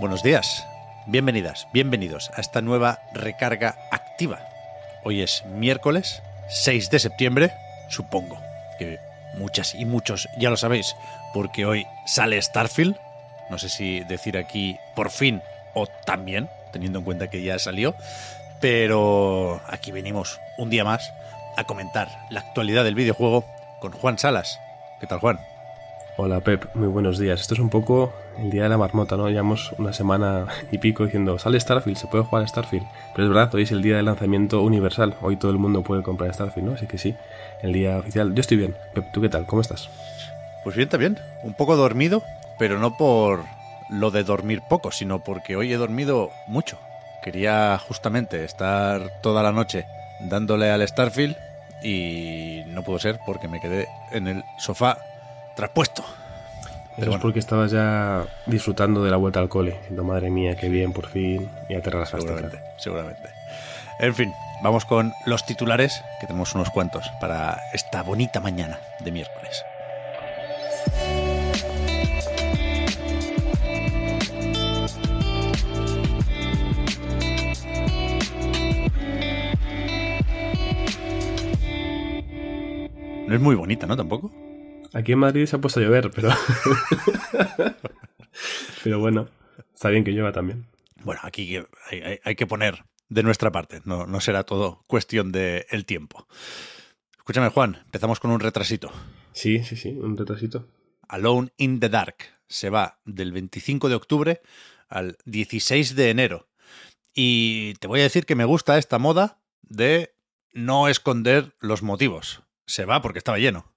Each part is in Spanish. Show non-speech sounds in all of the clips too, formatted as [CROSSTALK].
Buenos días, bienvenidas, bienvenidos a esta nueva recarga activa. Hoy es miércoles 6 de septiembre, supongo que muchas y muchos ya lo sabéis, porque hoy sale Starfield. No sé si decir aquí por fin o también, teniendo en cuenta que ya salió. Pero aquí venimos un día más a comentar la actualidad del videojuego con Juan Salas. ¿Qué tal, Juan? Hola Pep, muy buenos días. Esto es un poco el día de la marmota, ¿no? Llevamos una semana y pico diciendo, sale Starfield, se puede jugar a Starfield. Pero es verdad, hoy es el día de lanzamiento universal. Hoy todo el mundo puede comprar Starfield, ¿no? Así que sí, el día oficial. Yo estoy bien. Pep, ¿tú qué tal? ¿Cómo estás? Pues bien, también. Un poco dormido, pero no por lo de dormir poco, sino porque hoy he dormido mucho. Quería justamente estar toda la noche dándole al Starfield y no pudo ser porque me quedé en el sofá traspuesto. Eso es porque estabas ya disfrutando de la vuelta al cole. Diciendo, madre mía, qué bien, por fin. Y relajaste. seguramente, seguramente. En fin, vamos con los titulares, que tenemos unos cuantos para esta bonita mañana de miércoles. No es muy bonita, ¿no? Tampoco. Aquí en Madrid se ha puesto a llover, pero... [LAUGHS] pero bueno, está bien que llueva también. Bueno, aquí hay, hay- hay que poner de nuestra parte, no, no será todo cuestión del el tiempo. Escúchame, Juan, empezamos con un retrasito. Sí, sí, sí, un retrasito. Alone in the Dark se va del 25 de octubre al 16 de enero. Y te voy a decir que me gusta esta moda de no esconder los motivos. Se va porque estaba lleno.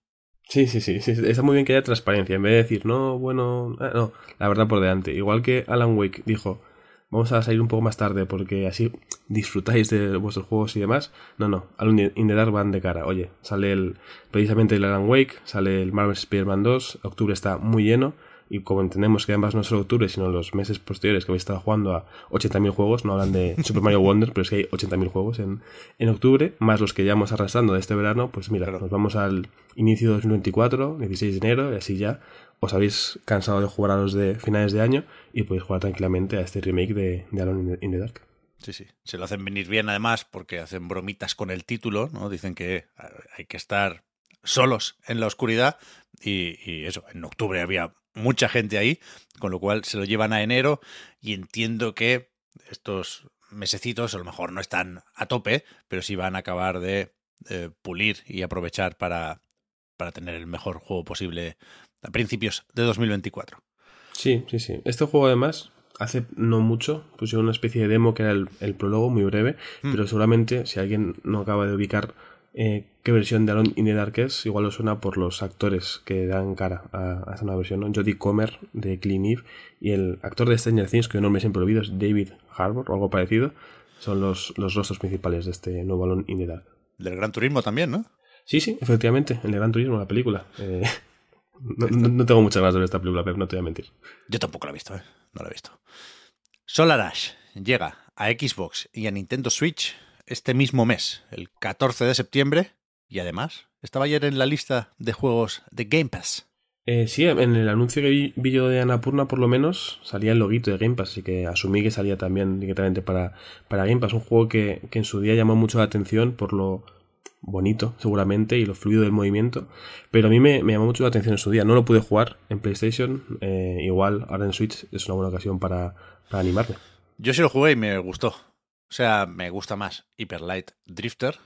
Sí, sí, sí, sí, está muy bien que haya transparencia. En vez de decir, no, bueno, ah, no, la verdad por delante. Igual que Alan Wake dijo, vamos a salir un poco más tarde porque así disfrutáis de vuestros juegos y demás. No, no, Alone in van de cara. Oye, sale el, precisamente el Alan Wake, sale el Marvel Spider-Man 2, octubre está muy lleno. Y como entendemos que además no es solo octubre, sino los meses posteriores que habéis estado jugando a 80.000 juegos, no hablan de [LAUGHS] Super Mario Wonder, pero es que hay 80.000 juegos en, en octubre, más los que ya vamos arrastrando de este verano, pues mira, Claro. nos vamos al inicio de 2024, 16 de enero, y así ya os habéis cansado de jugar a los de finales de año y podéis jugar tranquilamente a este remake de, de Alone in the, in the Dark. Sí, sí. Se lo hacen venir bien además porque hacen bromitas con el título, ¿no? Dicen que hay que estar solos en la oscuridad y, y eso, en octubre había mucha gente ahí, con lo cual se lo llevan a enero y entiendo que estos mesecitos a lo mejor no están a tope, pero sí van a acabar de eh, pulir y aprovechar para, para tener el mejor juego posible a principios de 2024. Sí, sí, sí. Este juego además hace no mucho pusieron una especie de demo que era el, el prólogo muy breve, Mm. pero seguramente si alguien no acaba de ubicar eh, qué versión de Alone in the Dark es, igual lo suena por los actores que dan cara a, a esta nueva versión, ¿no? Jodie Comer de Clean Eve y el actor de Stranger Things, que no me siempre olvido, es David Harbour o algo parecido, son los, los rostros principales de este nuevo Alone in the Dark. Del Gran Turismo también, ¿no? Sí, sí, efectivamente, el Gran Turismo, la película. Eh, [LAUGHS] no, no- no tengo muchas ganas de ver esta película, Pep, no te voy a mentir. Yo tampoco la he visto, ¿eh? No la he visto. Solar Ash llega a Xbox y a Nintendo Switch este mismo mes, el 14 de septiembre, y además estaba ayer en la lista de juegos de Game Pass. Eh, sí, en el anuncio que vi, vi yo de Annapurna, por lo menos, salía el loguito de Game Pass, así que asumí que salía también directamente para, para Game Pass. Un juego que, que en su día llamó mucho la atención por lo bonito, seguramente, y lo fluido del movimiento. Pero a mí me, me llamó mucho la atención en su día. No lo pude jugar en PlayStation, eh, igual ahora en Switch es una buena ocasión para, para animarme. Yo sí lo jugué y me gustó. O sea, me gusta más Hyper Light Drifter,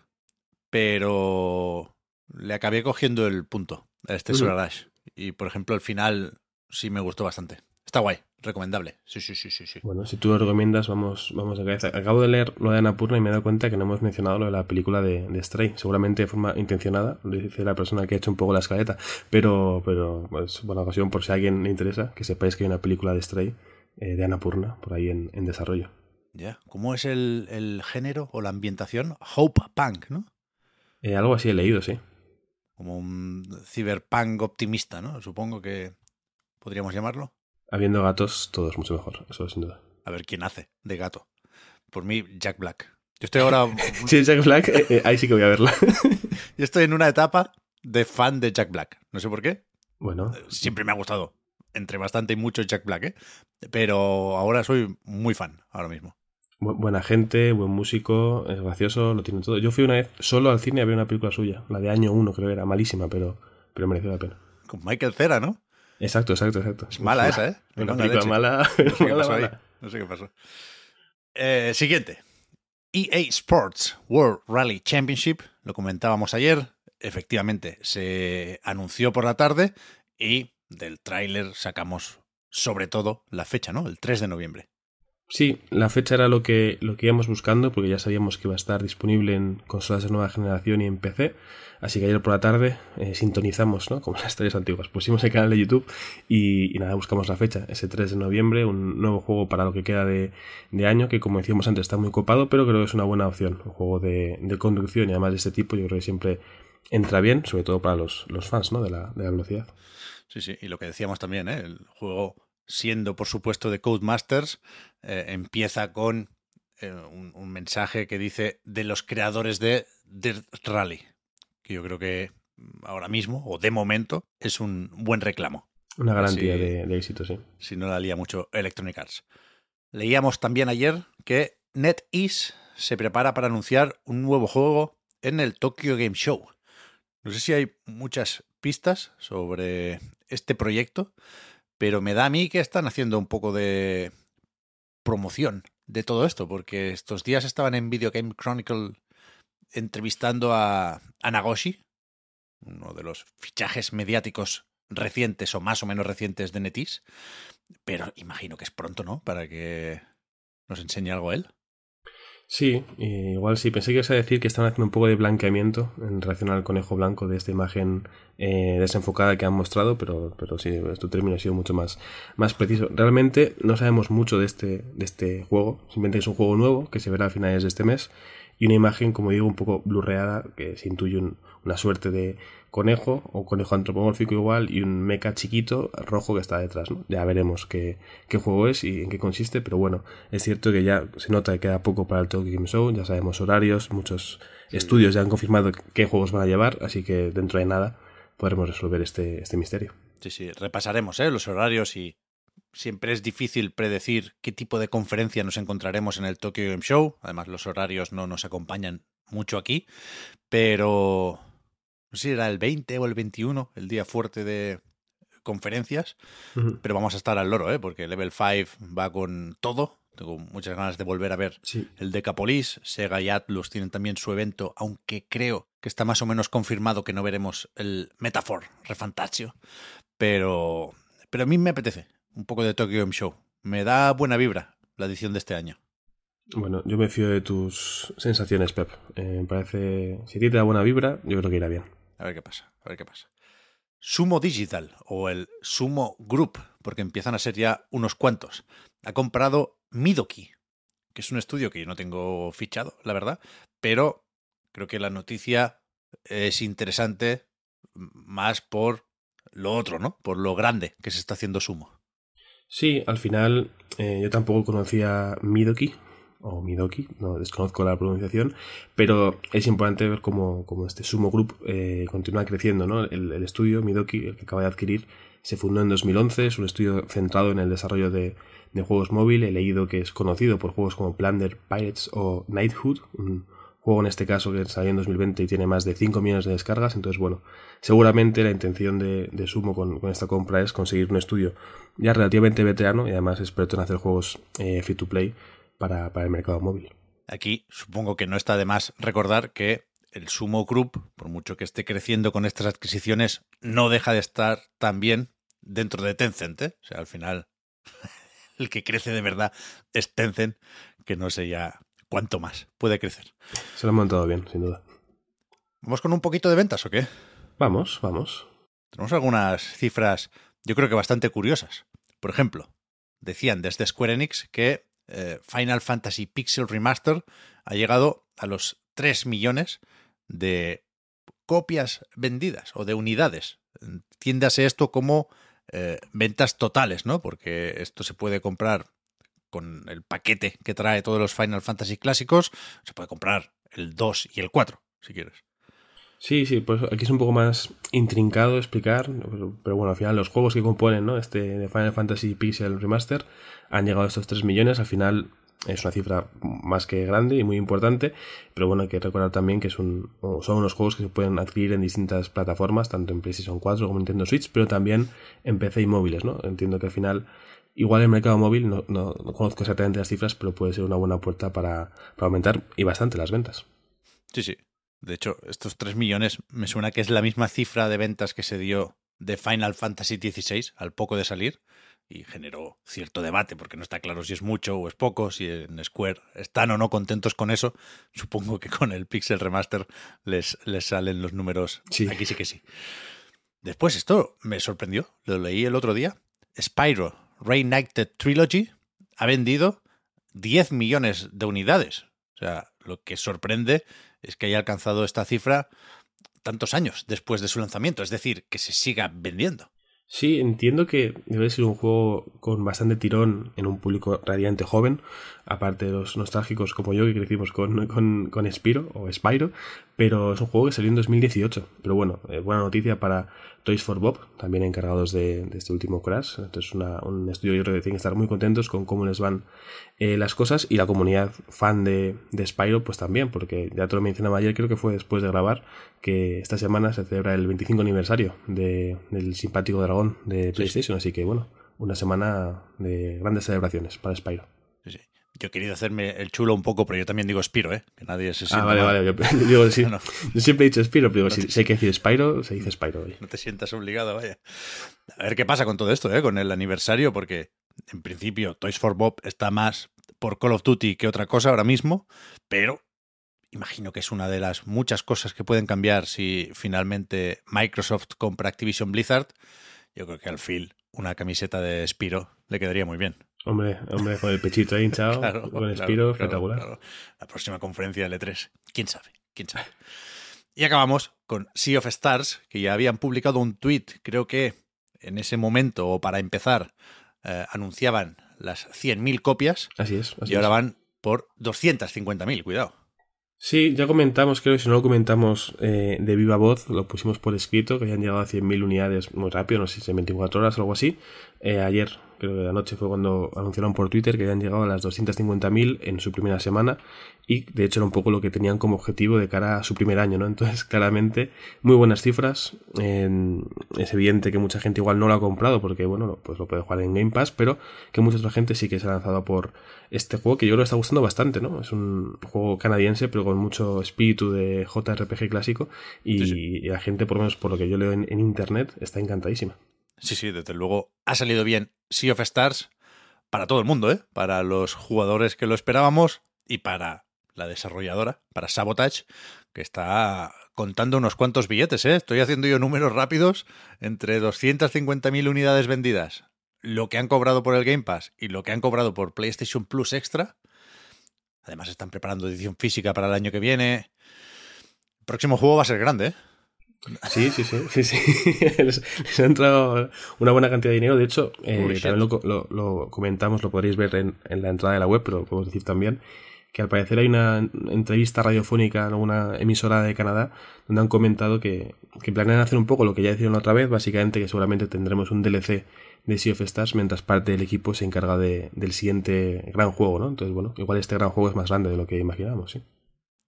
pero le acabé cogiendo el punto a este. Solar Ash. Y por ejemplo, el final sí me gustó bastante. Está guay, recomendable. Sí, sí, sí, sí, sí. Bueno, si tú lo recomiendas, vamos, vamos de cabeza. Acabo de leer lo de Annapurna y me he dado cuenta que no hemos mencionado lo de la película de, de Stray. Seguramente de forma intencionada, lo dice la persona que ha hecho un poco la escaleta. Pero, pero pues, buena ocasión, por si a alguien le interesa, que sepáis que hay una película de Stray eh, de Annapurna por ahí en, en desarrollo. Ya. ¿Cómo es el, el género o la ambientación? Hope Punk, ¿no? Eh, algo así he leído, sí. Como un ciberpunk optimista, ¿no? Supongo que podríamos llamarlo. Habiendo gatos, todo es mucho mejor, eso sin duda. A ver quién hace de gato. Por mí, Jack Black. Yo estoy ahora. [LAUGHS] Sí, Jack Black, eh, eh, ahí sí que voy a verla. [LAUGHS] Yo estoy en una etapa de fan de Jack Black. No sé por qué. bueno, Siempre me ha gustado. Entre bastante y mucho Jack Black, ¿eh? Pero ahora soy muy fan, ahora mismo. bu- buena gente, buen músico, es gracioso, lo tiene todo. Yo fui una vez solo al cine a ver una película suya, la de año 1 creo que era, malísima, pero, pero mereció la pena. Con Michael Cera, ¿no? Exacto, exacto, exacto. Es mala esa, ¿eh? Una película mala, [LAUGHS] No sé qué mala, pasó ahí. No sé qué pasó. Eh, siguiente. EA Sports World Rally Championship. Lo comentábamos ayer. Efectivamente, se anunció por la tarde y del tráiler sacamos sobre todo la fecha, ¿no? El 3 de noviembre. Sí, la fecha era lo que, lo que íbamos buscando, porque ya sabíamos que iba a estar disponible en consolas de nueva generación y en PC. Así que ayer por la tarde eh, sintonizamos, ¿no? Como las historias antiguas. Pusimos el canal de YouTube y, y nada, buscamos la fecha, ese 3 de noviembre, un nuevo juego para lo que queda de, de año, que como decíamos antes está muy copado, pero creo que es una buena opción. Un juego de, de conducción y además de este tipo, yo creo que siempre entra bien, sobre todo para los, los fans, ¿no? De la, de la velocidad. Sí, sí, y lo que decíamos también, ¿eh? el juego, siendo por supuesto de Codemasters, eh, empieza con eh, un, un mensaje que dice de los creadores de Dirt Rally, que yo creo que ahora mismo, o de momento, es un buen reclamo, Una garantía de, de éxito, sí. si no la lía mucho Electronic Arts. Leíamos también ayer que NetEase se prepara para anunciar un nuevo juego en el Tokyo Game Show. No sé si hay muchas pistas sobre este proyecto, pero me da a mí que están haciendo un poco de promoción de todo esto, porque estos días estaban en Video Game Chronicle entrevistando a, a Nagoshi, uno de los fichajes mediáticos recientes o más o menos recientes de Netis, pero imagino que es pronto, ¿no? Para que nos enseñe algo él. Sí, eh, igual sí. Pensé que ibas a decir que están haciendo un poco de blanqueamiento en relación al conejo blanco de esta imagen eh, desenfocada que han mostrado, pero, pero sí, tu término ha sido mucho más, más preciso. Realmente no sabemos mucho de este, de este juego, simplemente es un juego nuevo que se verá a finales de este mes y una imagen, como digo, un poco blurreada que se intuye un- una suerte de conejo o conejo antropomórfico igual y un mecha chiquito rojo que está detrás. ¿no? Ya veremos qué, qué juego es y en qué consiste, pero bueno, es cierto que ya se nota que queda poco para el Tokyo Game Show, ya sabemos horarios, muchos estudios ya han confirmado qué juegos van a llevar, así que dentro de nada podremos resolver este, este misterio. Sí, sí, repasaremos ¿eh? los horarios y siempre es difícil predecir qué tipo de conferencia nos encontraremos en el Tokyo Game Show. Además, los horarios no nos acompañan mucho aquí, pero no sé si era el 20 o el 21, el día fuerte de conferencias, pero vamos a estar al loro, ¿eh? porque Level 5 va con todo. Tengo muchas ganas de volver a ver Sí, el Decapolis, Sega y Atlus tienen también su evento, aunque creo que está más o menos confirmado que no veremos el Metafor Refantasio. Pero, pero a mí me apetece un poco de Tokyo Game Show. Me da buena vibra la edición de este año. bueno, yo me fío de tus sensaciones, Pep. Eh, me parece, si a ti te da buena vibra, yo creo que irá bien. A ver qué pasa, a ver qué pasa. Sumo Digital o el Sumo Group, porque empiezan a ser ya unos cuantos, ha comprado Midoki, que es un estudio que yo no tengo fichado, la verdad, pero creo que la noticia es interesante más por lo otro, ¿no? Por lo grande que se está haciendo Sumo. Sí, al final eh, yo tampoco conocía Midoki o Midoki, no desconozco la pronunciación, pero es importante ver cómo, cómo este Sumo Group eh, continúa creciendo, ¿no? El, estudio Midoki, el que acaba de adquirir, se fundó en 2011, es un estudio centrado en el desarrollo de, de juegos móviles, he leído que es conocido por juegos como Plunder Pirates o Knighthood, un juego en este caso que salió en 2020 y tiene más de 5 millones de descargas, entonces bueno, seguramente la intención de, Sumo con, esta compra es conseguir un estudio ya relativamente veterano y además experto en hacer juegos eh, free to play para, para, el mercado móvil. Aquí supongo que no está de más recordar que el Sumo Group, por mucho que esté creciendo con estas adquisiciones, no deja de estar también dentro de Tencent. ¿eh? O sea, al final [LAUGHS] el que crece de verdad es Tencent, que no sé ya cuánto más puede crecer. Se lo han montado bien, sin duda. ¿Vamos con un poquito de ventas o qué? Vamos, vamos. Tenemos algunas cifras, yo creo que bastante curiosas. Por ejemplo, decían desde Square Enix que eh, Final Fantasy Pixel Remaster ha llegado a los 3 millones de copias vendidas o de unidades. Entiéndase esto como eh, ventas totales, ¿no? Porque esto se puede comprar con el paquete que trae todos los Final Fantasy clásicos. Se puede comprar el 2 y el 4, si quieres. Sí, sí, pues aquí es un poco más intrincado explicar, pero, bueno, al final los juegos que componen ¿no? este Final Fantasy Pixel Remaster han llegado a estos 3 millones, al final es una cifra más que grande y muy importante, pero bueno, hay que recordar también que son unos juegos que se pueden adquirir en distintas plataformas, tanto en PlayStation 4 como en Nintendo Switch, pero también en PC y móviles, ¿no? Entiendo que al final, igual el mercado móvil, no, no, conozco exactamente las cifras, pero puede ser una buena puerta para, para aumentar y bastante las ventas. Sí, sí, de hecho, estos 3 millones me suena que es la misma cifra de ventas que se dio de Final Fantasy XVI al poco de salir y generó cierto debate porque no está claro si es mucho o es poco, si en Square están o no contentos con eso. Supongo que con el Pixel Remaster les, les salen los números. Sí. Aquí sí que sí. Después esto me sorprendió, lo leí el otro día. Spyro Reignited Trilogy ha vendido 10 millones de unidades. O sea, lo que sorprende es que haya alcanzado esta cifra tantos años después de su lanzamiento, es decir, que se siga vendiendo. Sí, entiendo que debe ser un juego con bastante tirón en un público radiante joven, aparte de los nostálgicos como yo que crecimos con, con, con Spiro o Spyro, pero es un juego que salió en 2018. Pero bueno, eh, buena noticia para Toys for Bob, también encargados de, de este último Crash. Entonces, una, un estudio yo creo que tienen que estar muy contentos con cómo les van eh, las cosas y la comunidad fan de, de Spyro, pues también, porque ya te lo mencionaba ayer, creo que fue después de grabar, que esta semana se celebra el 25 aniversario de, del simpático dragón de PlayStation, así que bueno, una semana de grandes celebraciones para Spyro. Sí, sí. Yo he querido hacerme el chulo un poco, pero yo también digo Spiro, ¿eh? Que nadie se Ah, sienta vale, mal. vale. Yo, [LAUGHS] [LAUGHS] digo, sí, No, no. yo siempre he dicho Spyro, pero digo, No si, te- si hay que decir Spyro, se dice Spyro. No te sientas obligado, vaya. A ver qué pasa con todo esto, ¿eh? Con el aniversario, porque en principio Toys for Bob está más por Call of Duty que otra cosa ahora mismo, pero imagino que es una de las muchas cosas que pueden cambiar si finalmente Microsoft compra Activision Blizzard. Yo creo que al Phil una camiseta de Spiro le quedaría muy bien. Hombre, hombre, con el pechito ahí hinchado, [LAUGHS] Claro, con Spyro, claro, espectacular. claro. La próxima conferencia de L3. ¿Quién sabe? ¿Quién sabe? Y acabamos con Sea of Stars, que ya habían publicado un tweet, creo que en ese momento, o para empezar, eh, anunciaban las 100.000 copias Así es. Así y ahora es. van por 250.000, cuidado. Sí, ya comentamos, creo que si no lo comentamos eh, de viva voz, lo pusimos por escrito, que habían llegado a 100.000 unidades muy rápido, no sé si en 24 horas o algo así. Eh, ayer, creo que anoche fue cuando anunciaron por Twitter que habían llegado a las 250.000 en su primera semana y de hecho era un poco lo que tenían como objetivo de cara a su primer año, ¿no? [LAUGHS] Entonces, claramente, muy buenas cifras. Es evidente que mucha gente igual no lo ha comprado porque, bueno, pues lo puede jugar en Game Pass, pero que mucha otra gente sí que se ha lanzado por este juego que yo creo que está gustando bastante, ¿no? Es un juego canadiense, pero con mucho espíritu de JRPG clásico y, Sí, sí. y la gente, por lo menos por lo que yo leo en, en internet, está encantadísima. Sí, sí, desde luego ha salido bien Sea of Stars para todo el mundo, ¿eh? Para los jugadores que lo esperábamos y para la desarrolladora, para Sabotage, que está contando unos cuantos billetes, ¿eh? Estoy haciendo yo números rápidos entre 250.000 unidades vendidas, lo que han cobrado por el Game Pass y lo que han cobrado por PlayStation Plus Extra. Además están preparando edición física para el año que viene. El próximo juego va a ser grande, ¿eh? Sí, sí, sí, sí, sí. [LAUGHS] les, les ha entrado una buena cantidad de dinero. De hecho, eh, también lo, co- lo- lo comentamos, lo podréis ver en, en la entrada de la web, pero lo podemos decir también que al parecer hay una entrevista radiofónica en una emisora de Canadá donde han comentado que, que planean hacer un poco lo que ya hicieron otra vez, básicamente que seguramente tendremos un DLC de Sea of Stars mientras parte del equipo se encarga de, del siguiente gran juego, ¿no? Entonces, bueno, igual este gran juego es más grande de lo que imaginábamos, sí.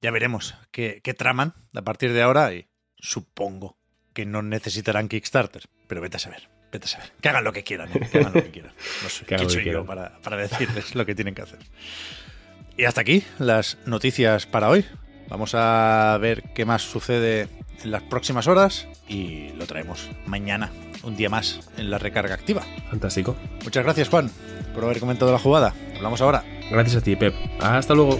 Ya veremos qué, qué traman a partir de ahora y supongo que no necesitarán Kickstarter, pero vete a saber, vete a saber. Que hagan lo que quieran, ¿eh? que hagan lo que quieran. [LAUGHS] No sé, ¿quién soy yo para, para decirles lo que tienen que hacer? Y hasta aquí las noticias para hoy. Vamos a ver qué más sucede en las próximas horas y lo traemos mañana, un día más en la recarga activa. Fantástico. Muchas gracias, Juan, por haber comentado la jugada. Hablamos ahora. Gracias a ti, Pep. Hasta luego.